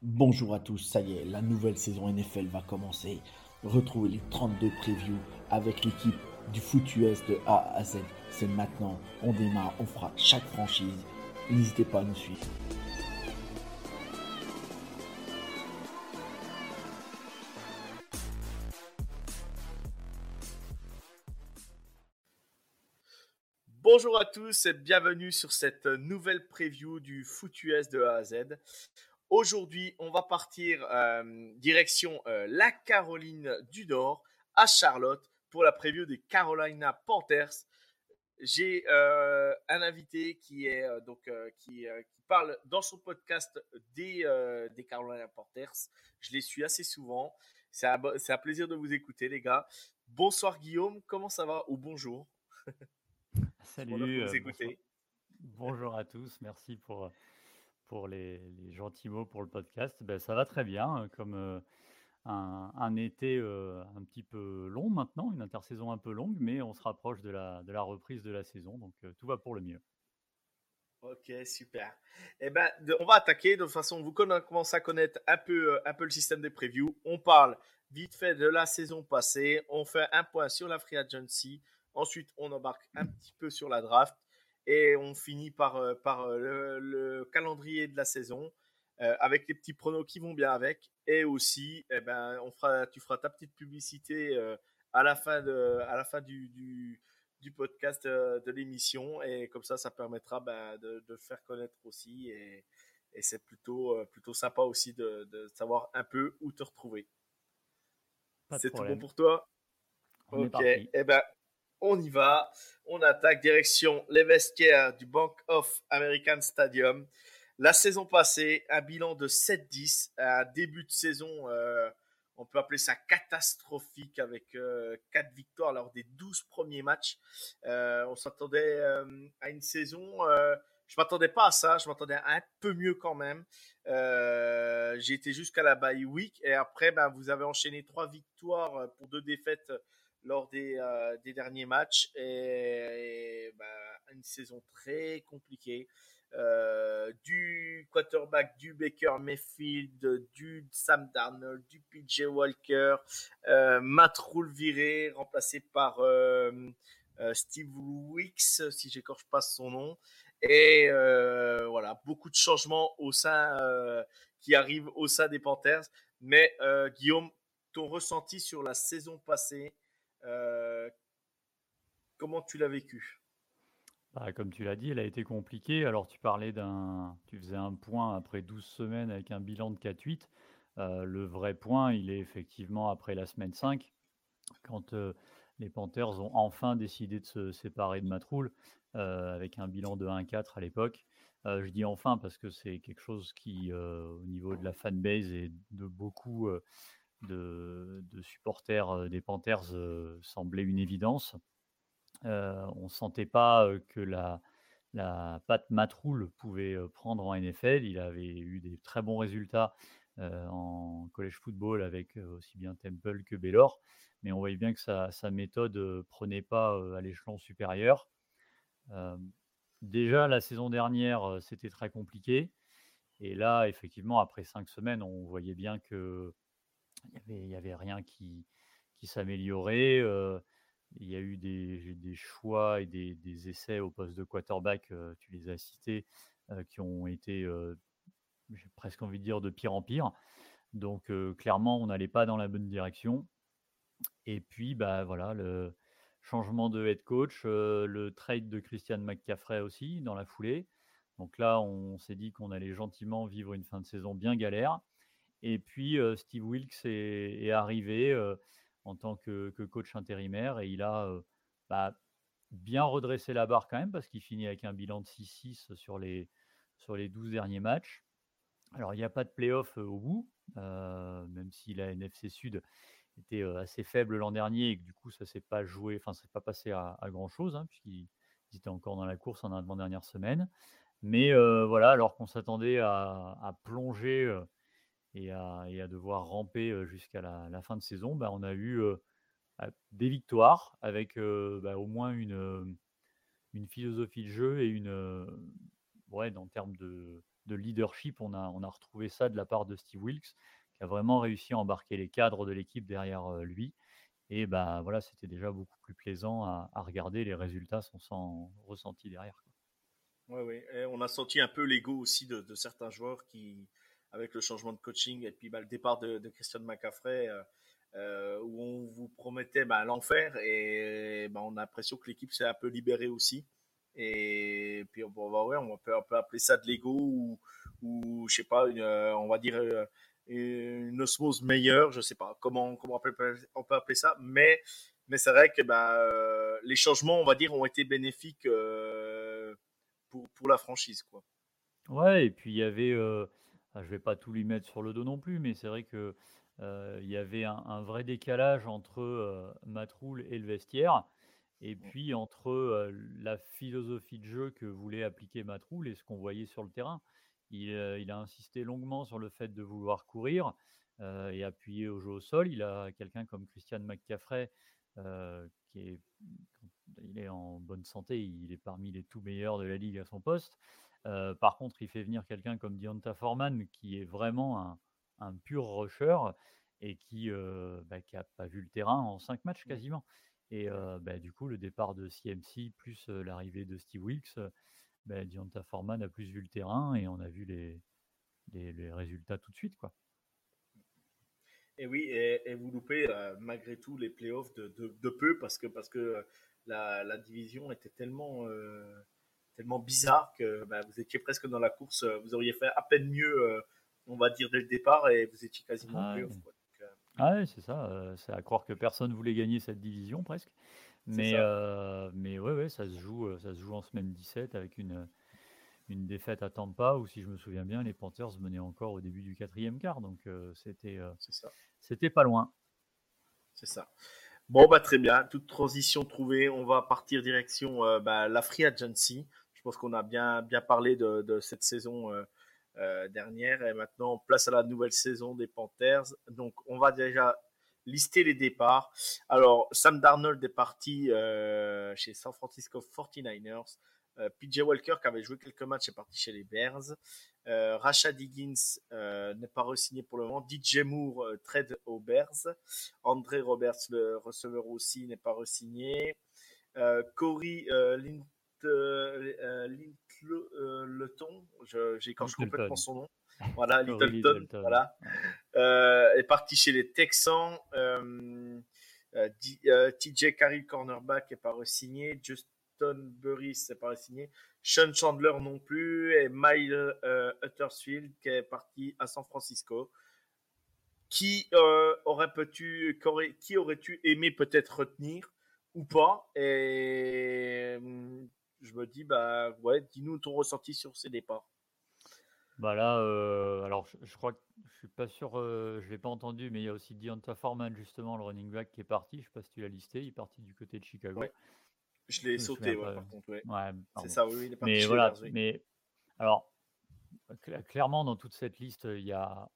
Bonjour à tous, ça y est, la nouvelle saison NFL va commencer. Retrouvez les 32 previews avec l'équipe du foot US de A à Z. C'est maintenant, on démarre, on fera chaque franchise. N'hésitez pas à nous suivre. Bonjour à tous et bienvenue sur cette nouvelle preview du foot US de A à Z. Aujourd'hui, on va partir euh, direction euh, la Caroline du Nord à Charlotte pour la preview des Carolina Panthers. J'ai euh, un invité qui est donc qui, qui, parle dans son podcast des, des Carolina Panthers. Je les suis assez souvent. C'est un, un, plaisir de vous écouter, les gars. Bonsoir Guillaume, comment ça va? Ou bonjour Salut. Bonjour. bonjour à tous, merci pour pour les, gentils mots pour le podcast. Ben, ça va très bien, euh, comme euh, un, été euh, un petit peu long maintenant, une intersaison un peu longue, mais on se rapproche de la, reprise de la saison, donc tout va pour le mieux. Ok, super. Eh ben, on va attaquer. De toute façon, vous commencez à connaître un peu, un peu le système des previews. On parle vite fait de la saison passée. On fait un point sur la free agency. Ensuite, on embarque un petit peu sur la draft. Et on finit par, euh, par euh, le, calendrier de la saison euh, avec les petits pronos qui vont bien avec. Et aussi, eh ben, on fera, tu feras ta petite publicité à la fin, de, à la fin du, du, podcast de l'émission. Et comme ça, ça permettra ben, de, de, faire connaître aussi. Et, et c'est plutôt, plutôt sympa aussi de, de, savoir un peu où te retrouver. C'est tout bon pour toi? Ok. et eh ben, on y va. On attaque direction les vestiaires du Bank of American Stadium. La saison passée, un bilan de 7-10, un début de saison, euh, on peut appeler ça catastrophique avec 4 euh, victoires lors des 12 premiers matchs. Euh, on s'attendait à une saison, je m'attendais pas à ça, je m'attendais à un peu mieux quand même. J'ai été jusqu'à la bye week et après, ben, vous avez enchaîné 3 victoires pour 2 défaites lors des, euh, des derniers matchs et, bah, une saison très compliquée. Euh, du quarterback du Baker Mayfield, du Sam Darnold, du PJ Walker, euh, Matt Rule viré, remplacé par Steve Wicks, si j'écorche pas son nom. Et voilà, beaucoup de changements au sein qui arrivent au sein des Panthers. Mais Guillaume, ton ressenti sur la saison passée euh, comment tu l'as vécu? Bah, Comme tu l'as dit, elle a été compliquée. Alors tu parlais d'un, tu faisais un point après 12 semaines avec un bilan de 4-8. Euh, le vrai point, il est effectivement après la semaine 5, quand euh, les Panthers ont enfin décidé de se séparer de Matroul, avec un bilan de 1-4 à l'époque. je dis enfin parce que c'est quelque chose qui, au niveau de la fanbase et de beaucoup de, supporters des Panthers semblait une évidence. on ne sentait pas que la, la patte Matroul pouvait prendre en NFL. Il avait eu des très bons résultats en college football avec aussi bien Temple que Baylor, mais on voyait bien que sa, méthode prenait pas à l'échelon supérieur. déjà, la saison dernière, c'était très compliqué. Et là, effectivement, après cinq semaines, on voyait bien que il n'y avait, rien qui, s'améliorait. il y a eu des, choix et des, essais au poste de quarterback, tu les as cités, qui ont été, j'ai presque envie de dire, de pire en pire. Donc clairement, on n'allait pas dans la bonne direction. Et puis, bah, voilà, le changement de head coach, le trade de Christian McCaffrey aussi dans la foulée. Donc là, on s'est dit qu'on allait gentiment vivre une fin de saison bien galère. Et puis, Steve Wilkes est, arrivé en tant que, coach intérimaire et il a bah, bien redressé la barre quand même parce qu'il finit avec un bilan de 6-6 sur les, sur les 12 derniers matchs. Alors, il n'y a pas de playoff au bout, même si la NFC Sud était assez faible l'an dernier et que du coup, ça s'est pas joué, enfin, ça s'est pas passé à, grand chose, hein, puisqu'ils étaient encore dans la course en avant-dernière semaine. Mais voilà, alors qu'on s'attendait à, plonger et à, devoir ramper jusqu'à la, fin de saison, bah, on a eu des victoires avec bah, au moins une, philosophie de jeu et une ouais, en termes de, leadership, on a, retrouvé ça de la part de Steve Wilkes, qui a vraiment réussi à embarquer les cadres de l'équipe derrière lui. Et bah voilà, c'était déjà beaucoup plus plaisant à, regarder. Les résultats sont sans ressenti derrière. Oui, oui. on a senti un peu l'ego aussi de, certains joueurs qui, avec le changement de coaching et puis bah, le départ de, Christian McCaffrey, euh, euh, où on vous promettait bah, l'enfer et bah, on a l'impression que l'équipe s'est un peu libérée aussi. Et puis on, va, ouais, on, peut, appeler ça de l'ego ou, ou je sais pas, euh, on va dire une osmose meilleure, je sais pas comment, comment on, peut, peut appeler ça, mais, c'est vrai que les changements, on va dire, ont été bénéfiques pour, la franchise. Quoi. Ouais, et puis il y avait, je vais pas tout lui mettre sur le dos non plus, mais c'est vrai que euh, il y avait un, vrai décalage entre euh, Matroul et le vestiaire, et puis entre euh, la philosophie de jeu que voulait appliquer Matroul et ce qu'on voyait sur le terrain. Il, il, a insisté longuement sur le fait de vouloir courir et appuyer au jeu au sol. Il a quelqu'un comme Christian McCaffrey qui est il est en bonne santé, il est parmi les tout meilleurs de la ligue à son poste. Euh, par contre, il fait venir quelqu'un comme Dionta Foreman, qui est vraiment un, pur rusher et qui n'a euh, bah, pas vu le terrain en cinq matchs mmh. quasiment. Et euh, bah, du coup, le départ de CMC plus l'arrivée de Steve Wilkes, bah, Dionta Foreman a plus vu le terrain et on a vu les, les, résultats tout de suite. quoi. Et oui, et, vous loupez malgré tout les playoffs de, de, peu parce que, parce que la, division était tellement, tellement bizarre que bah, vous étiez presque dans la course. Euh, vous auriez fait à peine mieux, euh, on va dire, dès le départ et vous étiez quasiment ah, ouais. ah c'est ça. c'est à croire que personne voulait gagner cette division presque. Mais, mais ouais, ouais, ça se joue, ça se joue en semaine 17 avec une, une défaite à Tampa où, si je me souviens bien, les Panthers menaient encore au début du quatrième quart. Donc c'était, c'était pas loin. C'est ça. Bon, bah, très bien. Toute transition trouvée. On va partir direction euh, bah, la Free Agency. Je pense qu'on a bien, bien parlé de, cette saison euh, euh, dernière. Et maintenant, place à la nouvelle saison des Panthers. Donc, on va déjà lister les départs. Alors, Sam Darnold est parti chez San Francisco 49ers. Euh, PJ Walker, qui avait joué quelques matchs, est parti chez les Bears. Euh, Rashad Higgins euh, n'est pas re-signé pour le moment. DJ Moore trade aux Bears. André Roberts, le receveur aussi, n'est pas re-signé. Corey Lint, Littleton, j'écorche complètement son nom. Voilà, Littleton, voilà. est parti chez les Texans. TJ Carey, cornerback, n'est pas re-signé. Just Burry, Burris, c'est pas signé. Sean Chandler non plus. Et Mile euh, Uttersfield qui est parti à San Francisco. Qui euh, aurait pu, qui aurait-tu aimé peut-être retenir ou pas? Et hum, je me dis, bah ouais, dis-nous ton ressenti sur ces départs. Bah là, euh, alors je, crois que je suis pas sûr, je l'ai pas entendu, mais il y a aussi Deonta Foreman justement, le running back qui est parti. Je sais pas si tu l'as listé, il est parti du côté de Chicago. Je l'ai sauté, par contre. Ouais. c'est ça, oui, il est parti Mais voilà, mais alors, clairement, dans toute cette liste, il n'y a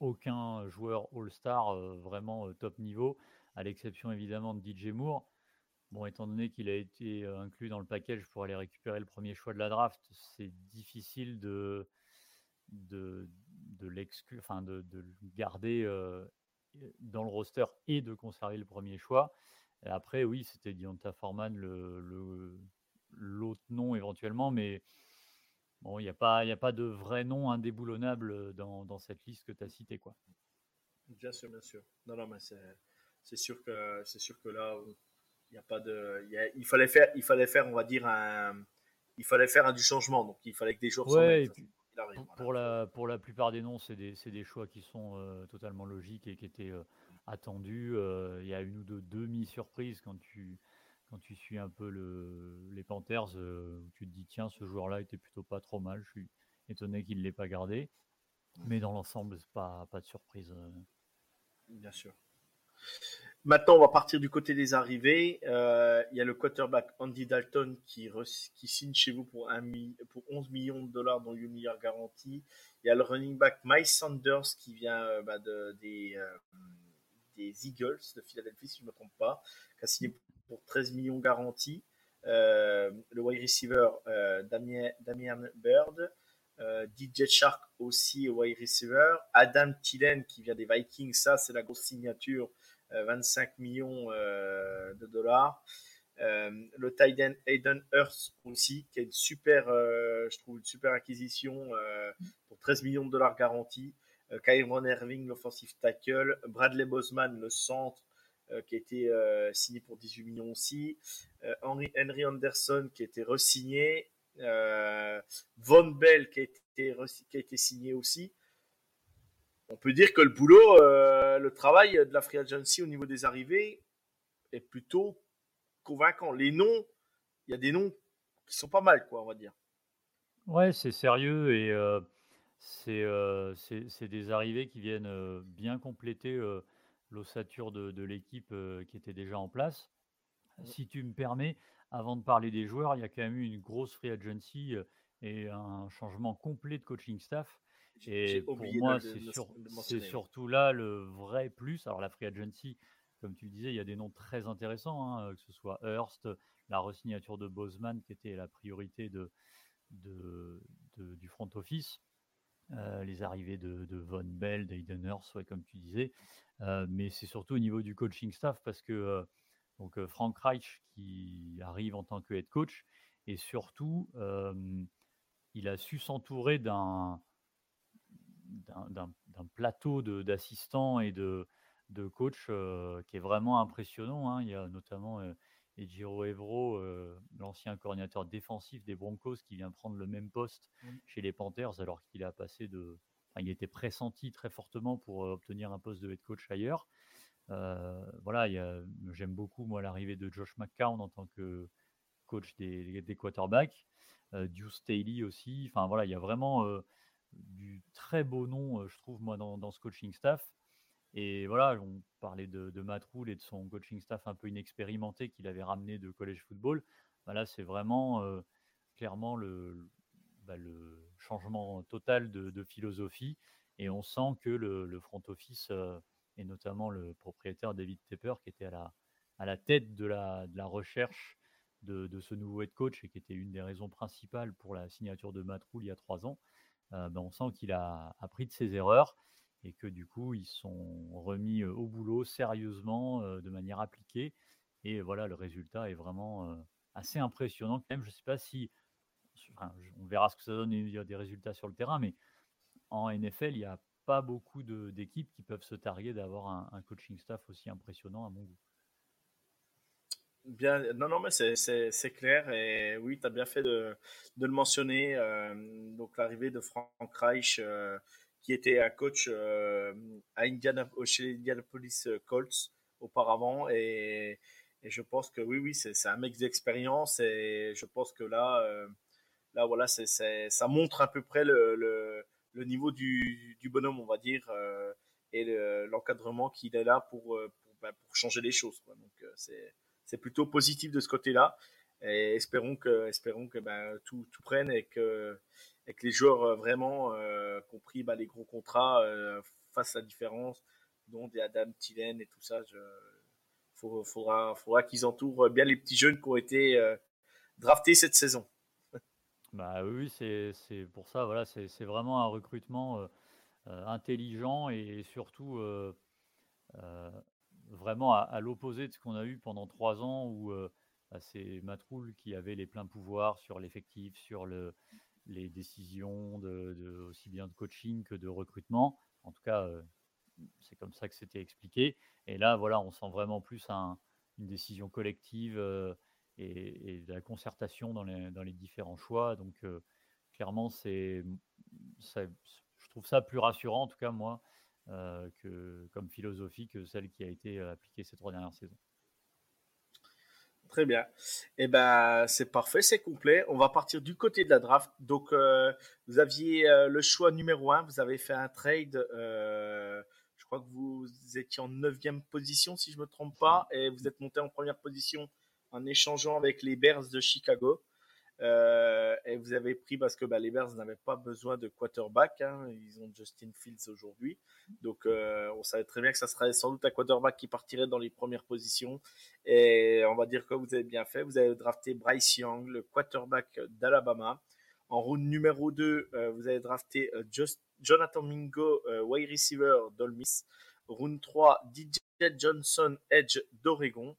aucun joueur All-Star euh, vraiment euh, top niveau, à l'exception évidemment de DJ Moore. Bon, étant donné qu'il a été euh, inclus dans le package pour aller récupérer le premier choix de la draft, c'est difficile de, de, de enfin de, le garder dans le roster et de conserver le premier choix. Après, oui, c'était Dionta Foreman, l'autre nom éventuellement, mais bon, il n'y a, pas, a pas de vrai nom indéboulonnable dans, cette liste que tu as citée. Quoi. Bien sûr, bien sûr. Non, non, mais c'est, sûr, que, c'est sûr que là, il y a pas de. il, fallait faire, il fallait faire, on va dire, un, il fallait faire un du changement. Donc, il fallait que des joueurs ouais, pour, la, pour la plupart des noms, c'est des, des choix qui sont euh, totalement logiques et qui étaient. Euh, attendu. Euh, il y a une ou deux demi-surprises quand tu, quand tu suis un peu le, les Panthers, euh, tu te dis tiens, ce joueur-là était plutôt pas trop mal. Je suis étonné qu'il ne l'ait pas gardé. Mais dans l'ensemble, c'est pas, pas de surprise. Bien sûr. Maintenant, on va partir du côté des arrivées. Euh, il y a le quarterback Andy Dalton qui, signe chez vous pour, un, pour 11 millions de dollars, dont 8 milliards garantis. Il y a le running back Mike Sanders qui vient euh, bah, euh, des Eagles de Philadelphie, si je ne me trompe pas, qui a signé pour 13 millions garantis. le wide receiver Damien, Damien Bird. DJ Shark aussi wide receiver. Adam Tillen qui vient des Vikings, ça c'est la grosse signature 25 euh, millions euh, de dollars. Euh, le Titan Aiden Earth aussi, qui est une super, je trouve une super acquisition pour 13 millions de dollars garantis. Kyron Irving, l'offensive tackle. Bradley Boseman, le centre, qui a été signé pour 18 millions aussi. Henry, Henry Anderson, qui a été resigné. Von Bell, qui a été signé aussi on peut dire que le boulot, euh, le travail de la free agency au niveau des arrivées est plutôt convaincant. Les noms, il y a des noms qui sont pas mal, quoi, on va dire. Ouais, c'est sérieux et euh, euh, c'est des arrivées qui viennent bien compléter l'ossature de, de l'équipe qui était déjà en place. Si tu me permets, avant de parler des joueurs, il y a quand même eu une grosse free agency et un changement complet de coaching staff et pour moi, c'est surtout là le vrai plus. Alors, la free agency, comme tu disais, il y a des noms très intéressants, hein, que ce soit Hearst, la resignature de Bozeman, qui était la priorité de, du front office, euh, les arrivées de, Von Bell, d'Aiden Hurst, comme tu disais. Euh, mais c'est surtout au niveau du coaching staff, parce que euh, donc, Frank Reich, qui arrive en tant que head coach, et surtout, il a su s'entourer d'un d'un plateau d'assistants et de, de coachs euh, qui est vraiment impressionnant. Hein. Il y a notamment euh, Ejiro Evro, euh, l'ancien coordinateur défensif des Broncos, qui vient prendre le même poste chez les Panthers alors qu'il a passé de. il était pressenti très fortement pour obtenir un poste de head coach ailleurs. voilà, j'aime beaucoup moi l'arrivée de Josh McCown en tant que coach des, des quarterbacks. Deuce Staley aussi. Enfin voilà, il y a vraiment du très beau nom, je trouve, moi, dans, ce coaching staff. Et voilà, on parlait de, Rule et de son coaching staff un peu inexpérimenté qu'il avait ramené de college football. Bah là, c'est vraiment clairement le, bah, le, changement total de, philosophie. Et on sent que le, front office, et notamment le propriétaire David Tepper, qui était à la, à la tête de la, de la recherche de, de, ce nouveau head coach et qui était une des raisons principales pour la signature de Matt Rule il y a trois ans, euh, ben, on sent qu'il a appris de ses erreurs et que du coup, ils sont remis au boulot sérieusement, de manière appliquée. Et voilà, le résultat est vraiment assez impressionnant. Quand même, je ne sais pas si, on verra ce que ça donne, il y a des résultats sur le terrain, mais en NFL, il n'y a pas beaucoup d'équipes qui peuvent se targuer d'avoir un, coaching staff aussi impressionnant à mon goût. Bien, non, non, mais c'est clair. Et oui, tu as bien fait de, de le mentionner. Euh, donc, l'arrivée de Frank Reich, euh, qui était un coach euh, à Indiana, chez Indianapolis Colts auparavant. Et, je pense que oui, oui, c'est un mec d'expérience. Et je pense que là, là voilà, c'est ça montre à peu près le, le, le niveau du, du, bonhomme, on va dire, et l'encadrement qu'il est là pour, pour, ben, pour, changer les choses. Donc, c'est c'est plutôt positif de ce côté-là. Et espérons que, espérons que ben, tout, tout, prenne et que, et les joueurs euh, vraiment euh, compris ben, les gros contrats euh, fassent la différence, dont des Adam Tillen et tout ça. Il faudra, faudra qu'ils entourent bien les petits jeunes qui ont été euh, draftés cette saison. Bah oui, c'est pour ça. Voilà, c'est vraiment un recrutement intelligent et surtout vraiment à, l'opposé de ce qu'on a eu pendant trois ans où euh, bah, c'est Matroul qui avait les pleins pouvoirs sur l'effectif, sur le, les décisions de, aussi bien de coaching que de recrutement. En tout cas, euh, c'est comme ça que c'était expliqué. Et là, voilà, on sent vraiment plus une décision collective euh, et, de la concertation dans les, différents choix. Donc, clairement, c'est, je trouve ça plus rassurant, en tout cas, moi, euh, que, comme philosophie que celle qui a été euh, appliquée ces trois dernières saisons. Très bien. Eh ben, c'est parfait, c'est complet. On va partir du côté de la draft. Donc, euh, vous aviez euh, le choix numéro un. Vous avez fait un trade. Euh, je crois que vous étiez en neuvième position, si je me trompe pas, et vous êtes monté en première position en échangeant avec les Bears de Chicago. Euh, et vous avez pris parce que bah, les Bears n'avaient pas besoin de quarterback. Hein. ils ont Justin Fields aujourd'hui. Donc euh, on savait très bien que ça serait sans doute un quarterback qui partirait dans les premières positions. Et on va dire que vous avez bien fait. Vous avez drafté Bryce Young, le quarterback d'Alabama. En round numéro 2, euh, vous avez drafté Jonathan Mingo, wide receiver d'Olmis. Round 3, DJ Johnson, edge d'Oregon.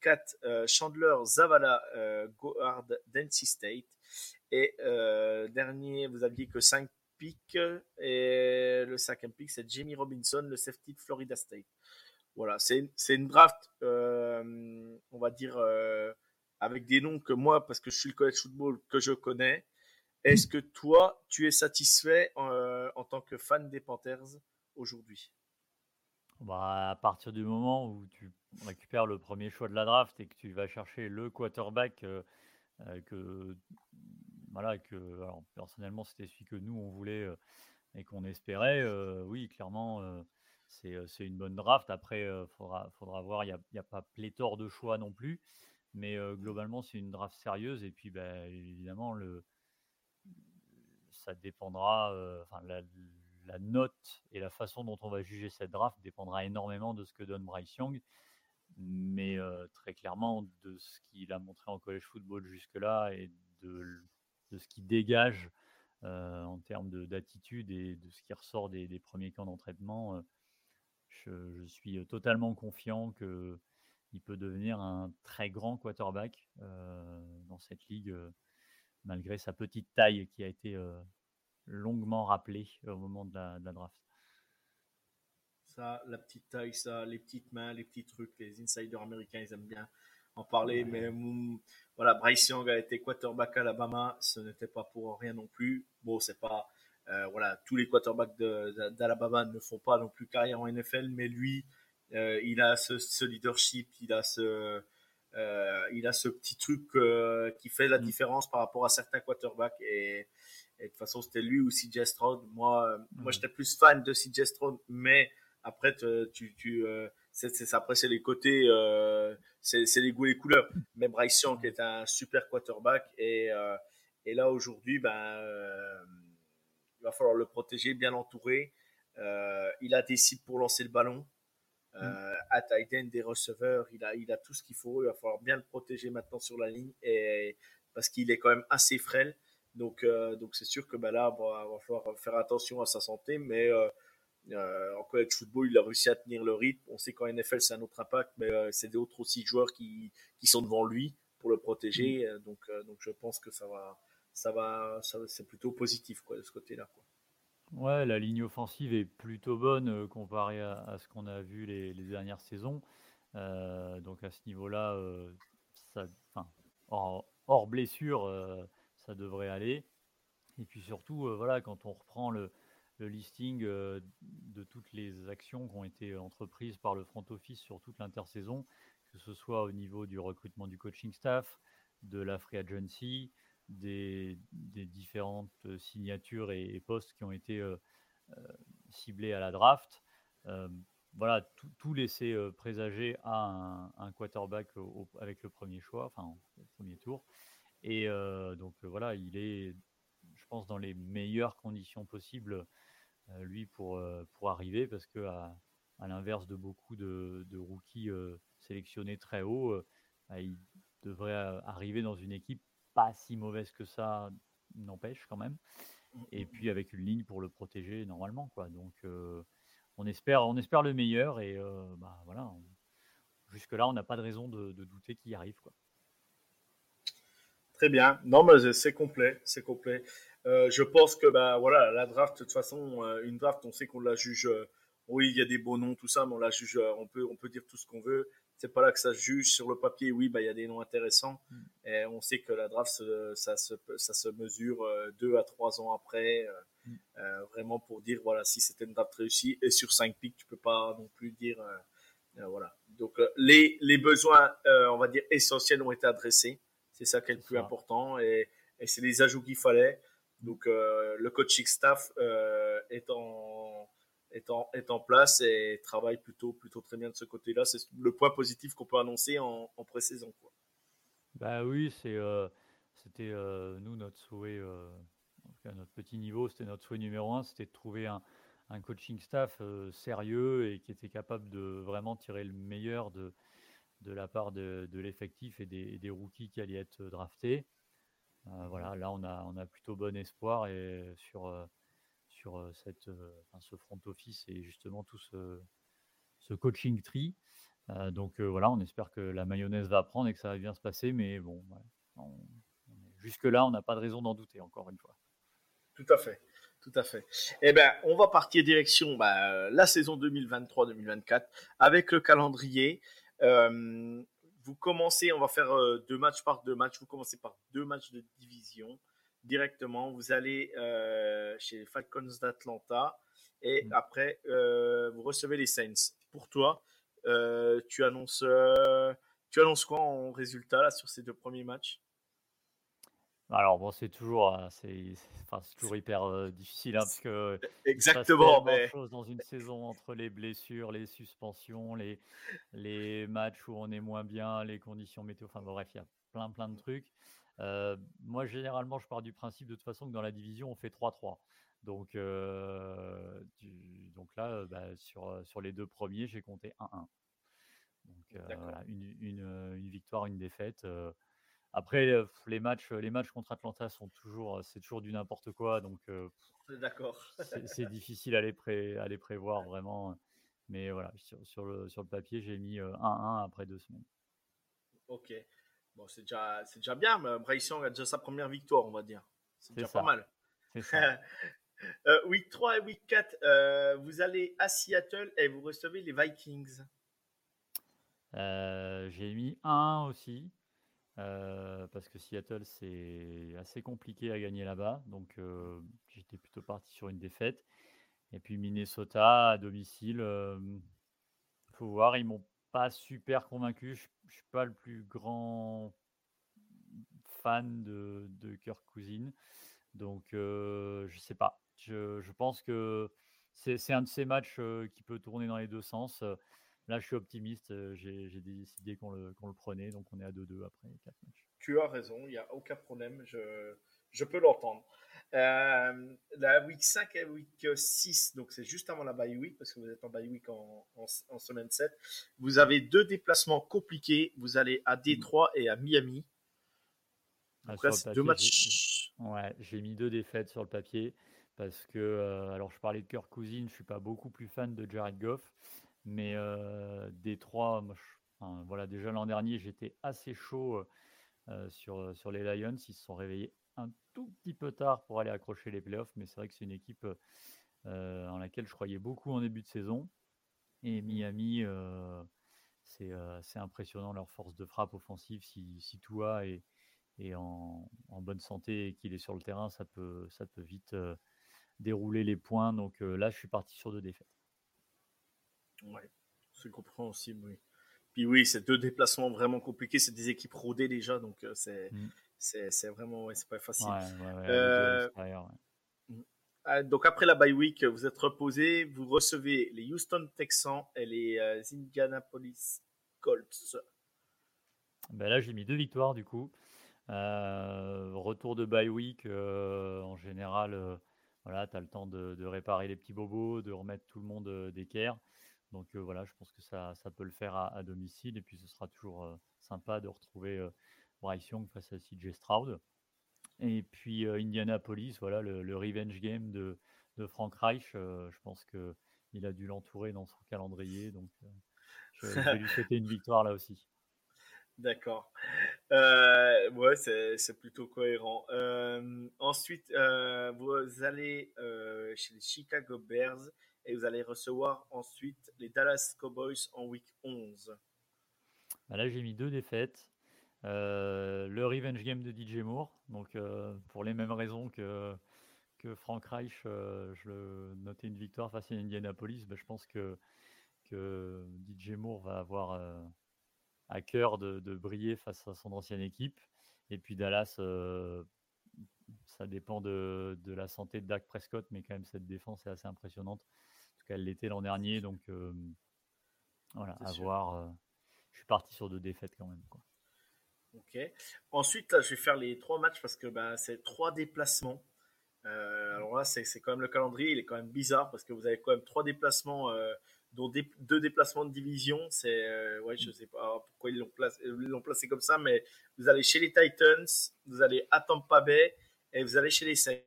4, euh, Chandler Zavala, euh, Gohard, Densey State. Et euh, dernier, vous aviez que 5 picks. Et le cinquième pick, c'est Jamie Robinson, le safety de Florida State. Voilà, c'est une draft, on va dire, avec des noms que moi, parce que je suis le college football, que je connais. Est-ce que toi, tu es satisfait en tant que fan des Panthers aujourd'hui? Bah, à partir du moment où tu récupères le premier choix de la draft et que tu vas chercher le quarterback euh, euh, que voilà que personnellement c'était celui que nous on voulait euh, et qu'on espérait oui clairement c'est une bonne draft après il faudra faudra voir il n'y a, a, pas pléthore de choix non plus mais globalement c'est une draft sérieuse et puis bah, évidemment le ça dépendra la note et la façon dont on va juger cette draft dépendra énormément de ce que donne Bryce Young. Mais euh, très clairement, de ce qu'il a montré en college football jusque-là et de, ce qu'il dégage euh, en termes d'attitude et de ce qui ressort des, premiers camps d'entraînement, euh, je, suis totalement confiant qu'il peut devenir un très grand quarterback dans cette ligue, malgré sa petite taille qui a été longuement rappelé au moment de la, draft. Ça, la petite taille, ça, les petites mains, les petits trucs, les insiders américains, ils aiment bien en parler. Mais voilà, Bryce Young a été quarterback à Alabama, ce n'était pas pour rien non plus. Bon, c'est pas, euh, voilà, tous les quarterbacks d'Alabama ne font pas non plus carrière en NFL, mais lui, euh, il a ce, leadership, il a ce, euh, il a ce petit truc qui fait la mm. différence par rapport à certains quarterbacks et et de toute façon, c'était lui ou CJ Stroud. Moi, moi j'étais plus fan de CJ Stroud, mais après, tu, tu, euh, c'est, après, c'est les côtés, euh, c'est, les goûts et les couleurs. Mais Bryce Young est un super quarterback et, et là, aujourd'hui, ben, il va falloir le protéger, bien l'entourer. il a des cibles pour lancer le ballon. Euh, à tight des receveurs, il a, il a tout ce qu'il faut. Il va falloir bien le protéger maintenant sur la ligne et, parce qu'il est quand même assez frêle. Donc, euh, donc c'est sûr que bah, là, il va falloir faire attention à sa santé, mais euh, euh, en college football, il a réussi à tenir le rythme. On sait qu'en NFL, c'est un autre impact, mais c'est d'autres aussi joueurs qui, qui sont devant lui pour le protéger. Mm. Donc, donc je pense que ça va, ça va, c'est plutôt positif quoi, de ce côté-là. Quoi. Ouais, la ligne offensive est plutôt bonne comparée à, ce qu'on a vu les, dernières saisons. donc à ce niveau-là, ça, hors, hors, blessure, ça devrait aller. Et puis surtout, euh, voilà, quand on reprend le, listing euh, de toutes les actions qui ont été entreprises par le front office sur toute l'intersaison, que ce soit au niveau du recrutement du coaching staff, de la free agency, des, différentes signatures et, postes qui ont été euh, ciblés à la draft. voilà, tout, laissait présager à un, quarterback avec le premier choix, enfin au premier tour. Et euh, donc euh, voilà, il est, je pense, dans les meilleures conditions possibles, euh, lui, pour, pour arriver, parce que à, l'inverse de beaucoup de, rookies sélectionnés très haut, bah, il devrait arriver dans une équipe pas si mauvaise que ça, n'empêche quand même. Et puis avec une ligne pour le protéger normalement, quoi. Donc on espère, on espère le meilleur et bah voilà. Jusque là, on n'a pas de raison de, de douter qu'il y arrive, quoi. Très bien. Non, mais c'est complet, c'est complet. Euh, je pense que bah voilà, la draft de toute façon, euh, une draft, on sait qu'on la juge. Euh, oui, il y a des beaux noms, tout ça, mais on la juge. on peut, on peut dire tout ce qu'on veut. C'est pas là que ça se juge sur le papier. Oui, bah il y a des noms intéressants. Mm. Et on sait que la draft, ça se, ça se mesure deux à trois ans après, mm. vraiment pour dire voilà si c'était une draft réussie. Et sur cinq pics, tu peux pas non plus dire voilà. Donc les, les besoins, on va dire essentiels, ont été adressés. C'est ça qui est le plus important et, et c'est les ajouts qu'il fallait. Donc le coaching staff est en est en, est en place et travaille plutôt, plutôt très bien de ce côté-là. C'est le point positif qu'on peut annoncer en, en pré-saison. Bah oui, c'est, euh, c'était euh, nous notre souhait, euh, à notre petit niveau, c'était notre souhait numéro un, c'était de trouver un, un coaching staff sérieux et qui était capable de vraiment tirer le meilleur de, de la part de, l'effectif et des, rookies qui allaient être draftés. voilà, là on a, plutôt bon espoir sur cette, ce front office et justement tout ce, ce coaching tree. donc voilà, on espère que la mayonnaise va prendre et que ça va bien se passer, mais bon, jusque-là, on n'a pas de raison d'en douter, encore une fois. Tout à fait. Tout à fait. Eh bien, on va partir direction bah, la saison 2023-2024 avec le calendrier. Vous commencez, on va faire deux matchs par deux matchs. Vous commencez par deux matchs de division directement. Vous allez euh, chez les Falcons d'Atlanta et mm. après, euh, vous recevez les Saints. Pour toi, euh, tu, annonces, tu annonces quoi en résultat là, sur ces deux premiers matchs? Alors bon, c'est toujours, c'est, enfin, toujours hyper difficile hein, parce que exactement, mais chose dans une saison entre les blessures, les suspensions, les les matchs où on est moins bien, les conditions météo, enfin bref, il y a plein plein de trucs. Euh, moi, généralement, je pars du principe de toute façon que dans la division, on fait 3-3. Donc, euh, donc là, bah, sur, sur les deux premiers, j'ai compté 1-1. Donc voilà, une, une, une, victoire, une défaite. Après, les matchs, les matchs contre Atlanta sont toujours, c'est toujours du n'importe quoi. Donc, d'accord. c'est difficile à les, pré, à les prévoir vraiment. Mais voilà, sur, sur, le, sur le papier, j'ai mis 1-1 après deux semaines. Ok. Bon, c'est déjà, déjà bien, mais Bryce Young a déjà sa première victoire, on va dire. C'est déjà pas mal. euh, week 3 et week 4, euh, vous allez à Seattle et vous recevez les Vikings. Euh, j'ai mis 1 aussi. Euh, parce que Seattle, c'est assez compliqué à gagner là-bas. Donc, j'étais plutôt parti sur une défaite. Et puis Minnesota à domicile, il faut voir, ils m'ont pas super convaincu. Je, ne suis pas le plus grand fan de, de Kirk Cousine. Donc, euh, je sais pas. Je, pense que c'est un de ces matchs euh, qui peut tourner dans les deux sens. Là, je suis optimiste. Euh, j'ai décidé qu'on le, le, prenait. Donc, on est à 2-2 après 4 matchs. Tu as raison. Il n'y a aucun problème. Je, je peux l'entendre. Euh, la week 5 et week 6, donc c'est juste avant la bye week, parce que vous êtes en bye week en, en, semaine 7. Vous avez deux déplacements compliqués. Vous allez à Détroit et à Miami. Ah, deux matchs. Ouais, j'ai mis deux défaites sur le papier. Parce que, euh, alors je parlais de Kirk Cousine, je suis pas beaucoup plus fan de Jared Goff. Mais euh, Détroit, moi, voilà, déjà l'an dernier, j'étais assez chaud euh, sur, sur les Lions. Ils se sont réveillés un tout petit peu tard pour aller accrocher les playoffs, mais c'est vrai que c'est une équipe euh, en laquelle je croyais beaucoup en début de saison. Et Miami, euh, euh, c'est impressionnant leur force de frappe offensive. Si, si Tua est, est en, bonne santé et qu'il est sur le terrain, ça peut, ça peut vite dérouler les points. Donc là, je suis parti sur deux défaites. Ouais, c'est compréhensible, oui. Puis oui, c'est deux déplacements vraiment compliqués. C'est des équipes rodées déjà, donc c'est mm c'est vraiment c'est pas facile. Euh, mm. ah, donc après la bye week, vous êtes reposé, vous recevez les Houston Texans et les euh, Indianapolis Colts. Ben là, j'ai mis deux victoires du coup. Euh, retour de bye week, en général, voilà, tu as le temps de, réparer les petits bobos, de remettre tout le monde d'équerre. Donc voilà, je pense que ça, ça peut le faire à, à, domicile et puis ce sera toujours sympa de retrouver Bryce Young face à CJ Stroud. Et puis euh, Indianapolis, voilà le, revenge game de, de Frank Reich. Euh, je pense que il a dû l'entourer dans son calendrier, donc euh, je, vais lui souhaiter une victoire là aussi. D'accord. ouais, c'est plutôt cohérent. ensuite, vous allez chez les Chicago Bears et vous allez recevoir ensuite les Dallas Cowboys en week 11. Bah là, j'ai mis deux défaites. Euh, le revenge game de DJ Moore, donc euh, pour les mêmes raisons que, Frank Reich, euh, je le notais une victoire face à Indianapolis, ben, je pense que que DJ Moore va avoir à cœur de, briller face à son ancienne équipe. Et puis Dallas, ça dépend de, la santé de Dak Prescott, mais quand même cette défense est assez impressionnante. En tout cas, elle l'était l'an dernier, donc voilà, à voir. je suis parti sur deux défaites quand même. Quoi. Ok. Ensuite, là, je vais faire les trois matchs parce que bah, c'est trois déplacements. Euh, alors là, c'est quand même le calendrier, il est quand même bizarre parce que vous avez quand même trois déplacements, euh, dont deux déplacements de division. C'est, euh, ouais, je sais pas pourquoi ils l'ont placé, placé, comme ça, mais vous allez chez les Titans, vous allez à Tampa Bay et vous allez chez les Saints.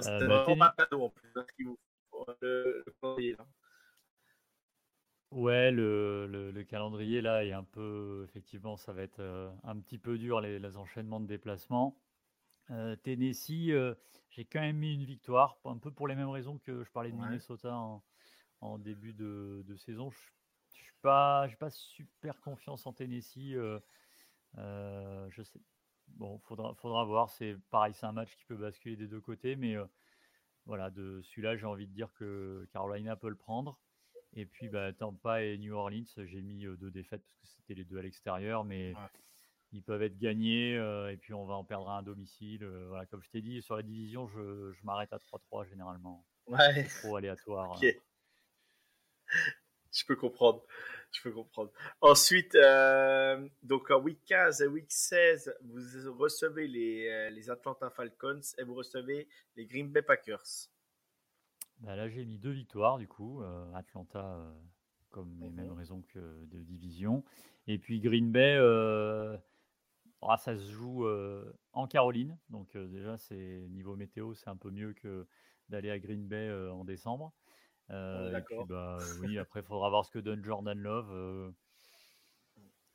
C'est vraiment pas cadeau en plus. Le, le Ouais, le, le, calendrier là est un peu, effectivement, ça va être un petit peu dur les, les enchaînements de déplacements. Euh, Tennessee, euh, j'ai quand même mis une victoire, un peu pour les mêmes raisons que je parlais de Minnesota en, début de, saison. Je n'ai pas, pas super confiance en Tennessee. Euh, je sais. Bon, faudra, faudra voir. C'est pareil, c'est un match qui peut basculer des deux côtés, mais voilà, de celui-là, j'ai envie de dire que Carolina peut le prendre. Et puis, bah, Tampa et New Orleans, j'ai mis deux défaites parce que c'était les deux à l'extérieur, mais ils peuvent être gagnés et puis on va en perdre un à domicile. voilà, comme je t'ai dit, sur la division, je, je m'arrête à 3-3 généralement. Ouais. Trop aléatoire. Ok. Je peux comprendre. Je peux comprendre. Ensuite, euh, donc en week 15 et week 16, vous recevez les, les Atlanta Falcons et vous recevez les Green Bay Packers. Bah là, j'ai mis deux victoires du coup. Atlanta, comme les mêmes raisons que de division. Et puis Green Bay, ah, ça se joue en Caroline, donc déjà c'est niveau météo, c'est un peu mieux que d'aller à Green Bay en décembre. Et puis bah oui, après il faudra voir ce que donne Jordan Love.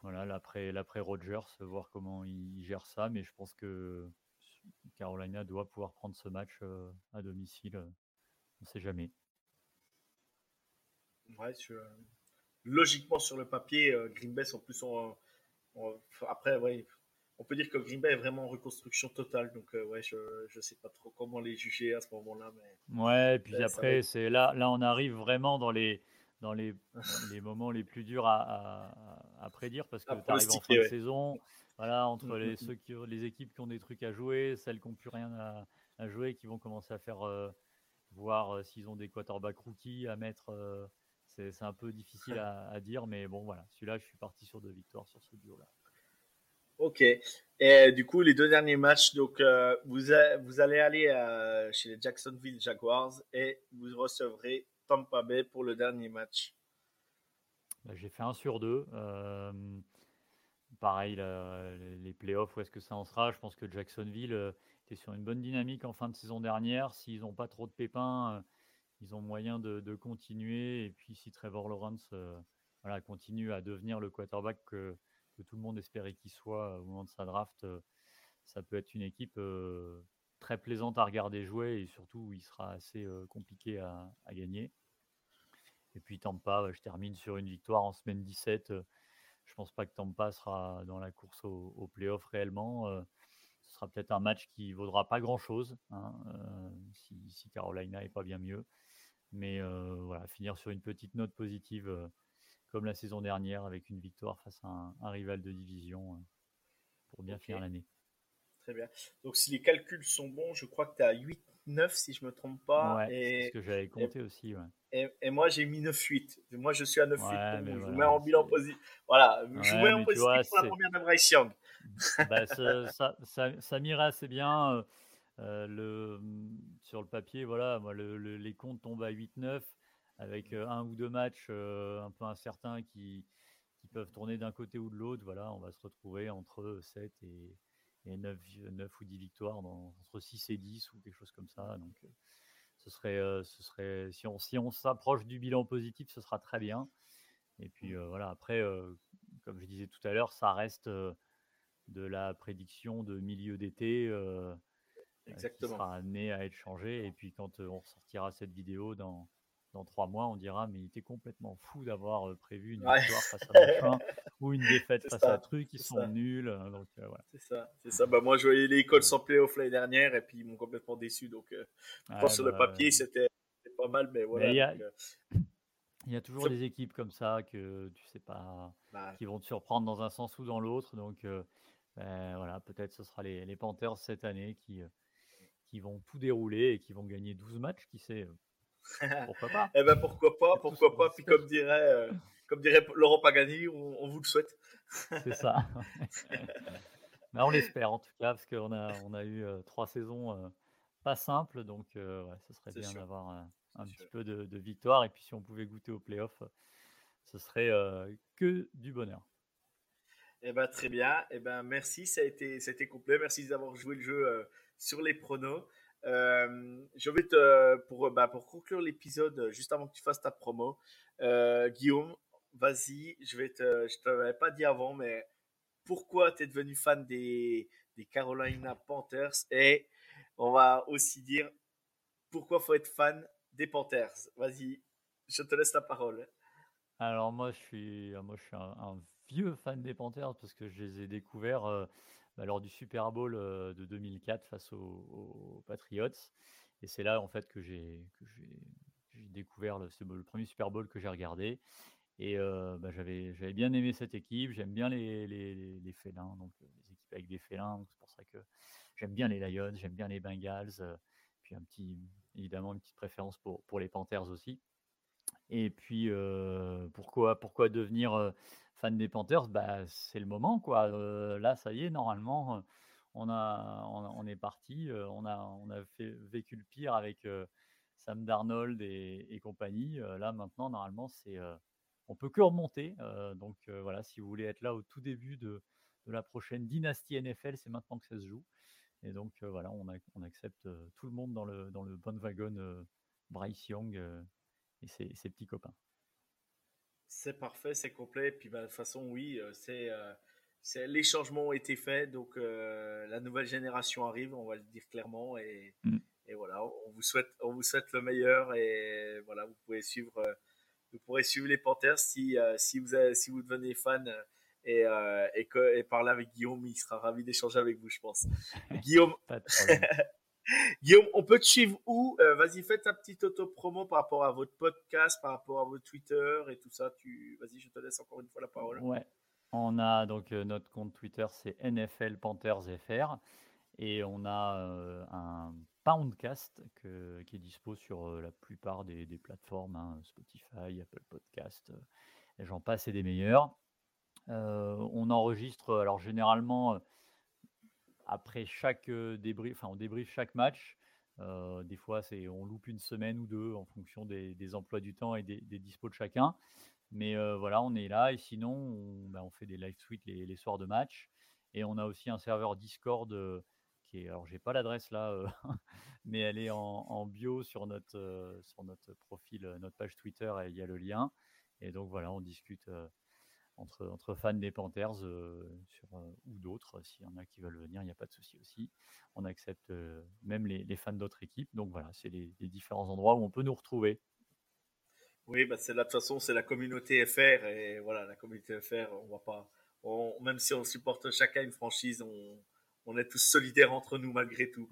voilà, l'après l'après Rogers, voir comment il, gère ça, mais je pense que Carolina doit pouvoir prendre ce match à domicile. On ne sait jamais. Ouais, logiquement sur le papier, Green Bay sont plus en, après, ouais, on peut dire que Green Bay est vraiment en reconstruction totale. Donc, euh, ouais, je ne sais pas trop comment les juger à ce moment-là. Mais... Ouais, et puis après, c'est là, là, on arrive vraiment dans les, dans les, les moments les plus durs à, à, prédire parce que tu arrives en fin de saison. Voilà, entre mm, les, mm, ceux mm. qui, les équipes qui ont des trucs à jouer, celles qui n'ont plus rien à, à, jouer, qui vont commencer à faire euh, voir euh, s'ils ont des quarterbacks rookies à mettre. c'est un peu difficile à, à, dire, mais bon, voilà. Celui-là, je suis parti sur deux victoires sur ce duo-là. Ok. Et du coup, les deux derniers matchs, donc euh, vous, vous allez aller euh, chez les Jacksonville Jaguars et vous recevrez Tampa Bay pour le dernier match. Bah, j'ai fait un sur deux. Euh, pareil, les playoffs, où est-ce que ça en sera? Je pense que Jacksonville était sur une bonne dynamique en fin de saison dernière. S'ils n'ont pas trop de pépins, ils ont moyen de, continuer. Et puis si Trevor Lawrence continue à devenir le quarterback que que tout le monde espérait qu'il soit au moment de sa draft, ça peut être une équipe très plaisante à regarder jouer et surtout il sera assez compliqué à, gagner. Et puis Tampa, je termine sur une victoire en semaine 17. Je pense pas que Tampa sera dans la course au, au playoff réellement. Ce sera peut-être un match qui vaudra pas grand-chose hein, si, Carolina est pas bien mieux. Mais voilà, finir sur une petite note positive comme la saison dernière, avec une victoire face à un, rival de division euh, pour bien finir l'année. Très bien. Donc, si les calculs sont bons, je crois que tu as 8-9, si je me trompe pas. c'est ce que j'avais compté aussi. Et, et, moi, j'ai mis 9-8. Moi, je suis à 9-8. je vous mets en bilan positif. Voilà, mets en positif pour la première de Bryce Young. bah, ça, ça, ça, m'irait assez bien. Euh, euh, le, sur le papier, voilà, moi, le, les comptes tombent à 8-9 avec un ou deux matchs un peu incertains qui, qui peuvent tourner d'un côté ou de l'autre. Voilà, on va se retrouver entre 7 et, et 9, 9, ou 10 victoires, dans, entre 6 et 10 ou quelque chose comme ça. Donc, ce serait, ce serait si on si on s'approche du bilan positif, ce sera très bien. Et puis voilà, après, comme je disais tout à l'heure, ça reste de la prédiction de milieu d'été. Exactement. Qui sera amené à être changé. Et puis quand on ressortira cette vidéo dans, dans trois mois, on dira mais il était complètement fou d'avoir prévu une victoire face à Machin ou une défaite face à à truc, ils sont nuls. Donc voilà. C'est ça, c'est ça. Bah, moi, je voyais l'école sans playoff l'année dernière et puis ils m'ont complètement déçu. Donc, euh, sur le bah, papier, c'était pas mal, mais voilà. il, y a, toujours des équipes comme ça que tu sais pas, bah. qui vont te surprendre dans un sens ou dans l'autre. Donc ben, voilà, peut-être ce sera les, les, Panthers cette année qui, qui vont tout dérouler et qui vont gagner 12 matchs, qui sait. Pourquoi pas? Eh ben pourquoi pas, pourquoi pas. Puis comme dirait, comme dirait Laurent Pagani, on, vous le souhaite. C'est ça. Mais on l'espère en tout cas, parce qu'on a, on a eu trois saisons pas simples, donc ouais, ce serait bien d'avoir un petit peu de, de, victoire. Et puis si on pouvait goûter au playoff, ce serait que du bonheur. Eh ben, très bien. Eh ben, merci, ça a, été, ça a été complet. Merci d'avoir joué le jeu sur les pronos. Je vais te, pour, bah, pour conclure l'épisode, juste avant que tu fasses ta promo, Guillaume, vas-y, je vais te, je te l'avais pas dit avant, mais pourquoi tu es devenu fan des, des Carolina Panthers? Et on va aussi dire pourquoi faut être fan des Panthers. Vas-y, je te laisse la parole. Alors moi je suis, moi je suis un, vieux fan des Panthers parce que je les ai découverts euh, bah, lors du Super Bowl euh, de 2004 face aux, Patriots et c'est là en fait que j'ai découvert le, premier Super Bowl que j'ai regardé et bah, j'avais, bien aimé cette équipe. J'aime bien les, les, félins, donc les équipes avec des félins. c'est pour ça que j'aime bien les Lions, j'aime bien les Bengals. puis un petit, évidemment, une petite préférence pour, pour les Panthers aussi. Et puis pourquoi, pourquoi devenir des Panthers bah, C'est le moment, quoi. là, ça y est, normalement, on, a, on, est parti. on, a, on a fait, vécu le pire avec Sam Darnold et, compagnie. là, maintenant, normalement, c'est on peut que remonter. Euh, donc euh, voilà, si vous voulez être là au tout début de, la prochaine dynastie NFL, c'est maintenant que ça se joue. Et donc euh, voilà, on, on, accepte tout le monde dans le, dans le bon wagon Bryce Young et ses, petits copains. C'est parfait, c'est complet. Puis bah, de toute façon, oui, c'est, les changements ont été faits. Donc la nouvelle génération arrive, on va le dire clairement. Et, mmh. et, voilà, on vous, souhaite, on vous souhaite le meilleur. Et voilà, vous pouvez suivre vous pourrez suivre les Panthers si, euh, si, vous, si vous devenez fan euh, et, euh, et, que, et parler avec Guillaume. Il sera ravi d'échanger avec vous, je pense. Guillaume, On peut te suivre où? Vas-y, fais ta petite auto-promo par rapport à votre podcast, par rapport à votre Twitter et tout ça. Tu... Vas-y, je te laisse encore une fois la parole. Ouais. On a donc notre compte Twitter, c'est NFL Panthers FR. Et on a un Poundcast qui est dispo sur la plupart des, plateformes, hein, Spotify, Apple Podcast, j'en passe et des meilleurs. on enregistre, alors généralement, après chaque débrief, enfin on débriefe chaque match. des fois, c'est on loupe une semaine ou deux en fonction des, emplois du temps et des, des dispos de chacun. Mais voilà, on est là et sinon, on, bah, fait des live tweets les, soirs de match. Et on a aussi un serveur Discord alors j'ai pas l'adresse là, euh, mais elle est en, bio sur notre, euh, sur notre profil, euh, notre page Twitter, il y a le lien. Et donc voilà, on discute entre, entre fans des Panthers sur, ou d'autres. S'il y en a qui veulent venir, il n'y a pas de souci aussi. On accepte même les, fans d'autres équipes. Donc voilà, c'est les, différents endroits où on peut nous retrouver. Oui, bah c'est de toute façon, c'est la communauté FR. Et voilà, la communauté FR, on va pas. même si on supporte chacun une franchise, on, on est tous solidaires entre nous malgré tout.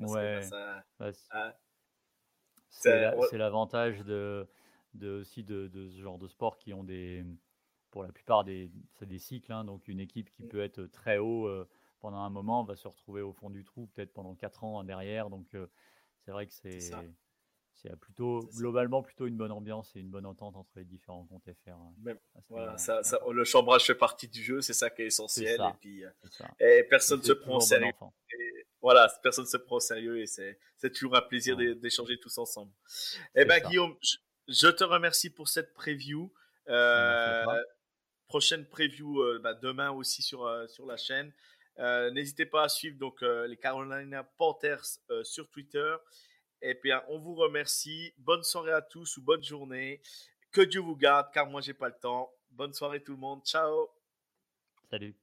c'est l'avantage de, aussi de, ce genre de sport qui ont des, pour la plupart des, des cycles. Hein. donc une équipe qui mm. peut être très haut euh, pendant un moment va se retrouver au fond du trou peut-être pendant 4 ans derrière. Donc euh, c'est vrai que c'est c'est plutôt globalement plutôt une bonne ambiance et une bonne entente entre les différents comptes FR. Même, voilà, ça, le chambrage fait partie du jeu, c'est ça qui est essentiel. et puis, euh, et personne ne se prend au sérieux. voilà, personne se prend au sérieux et c'est toujours un plaisir d'échanger tous ensemble. Eh ben Guillaume, je, te remercie pour cette preview. Euh, prochaine preview euh, bah, demain aussi sur sur la chaîne. N'hésitez pas à suivre donc les Carolina Panthers sur Twitter. Et bien, on vous remercie. Bonne soirée à tous ou bonne journée. Que Dieu vous garde, car moi, j'ai pas le temps. Bonne soirée tout le monde. Ciao. Salut.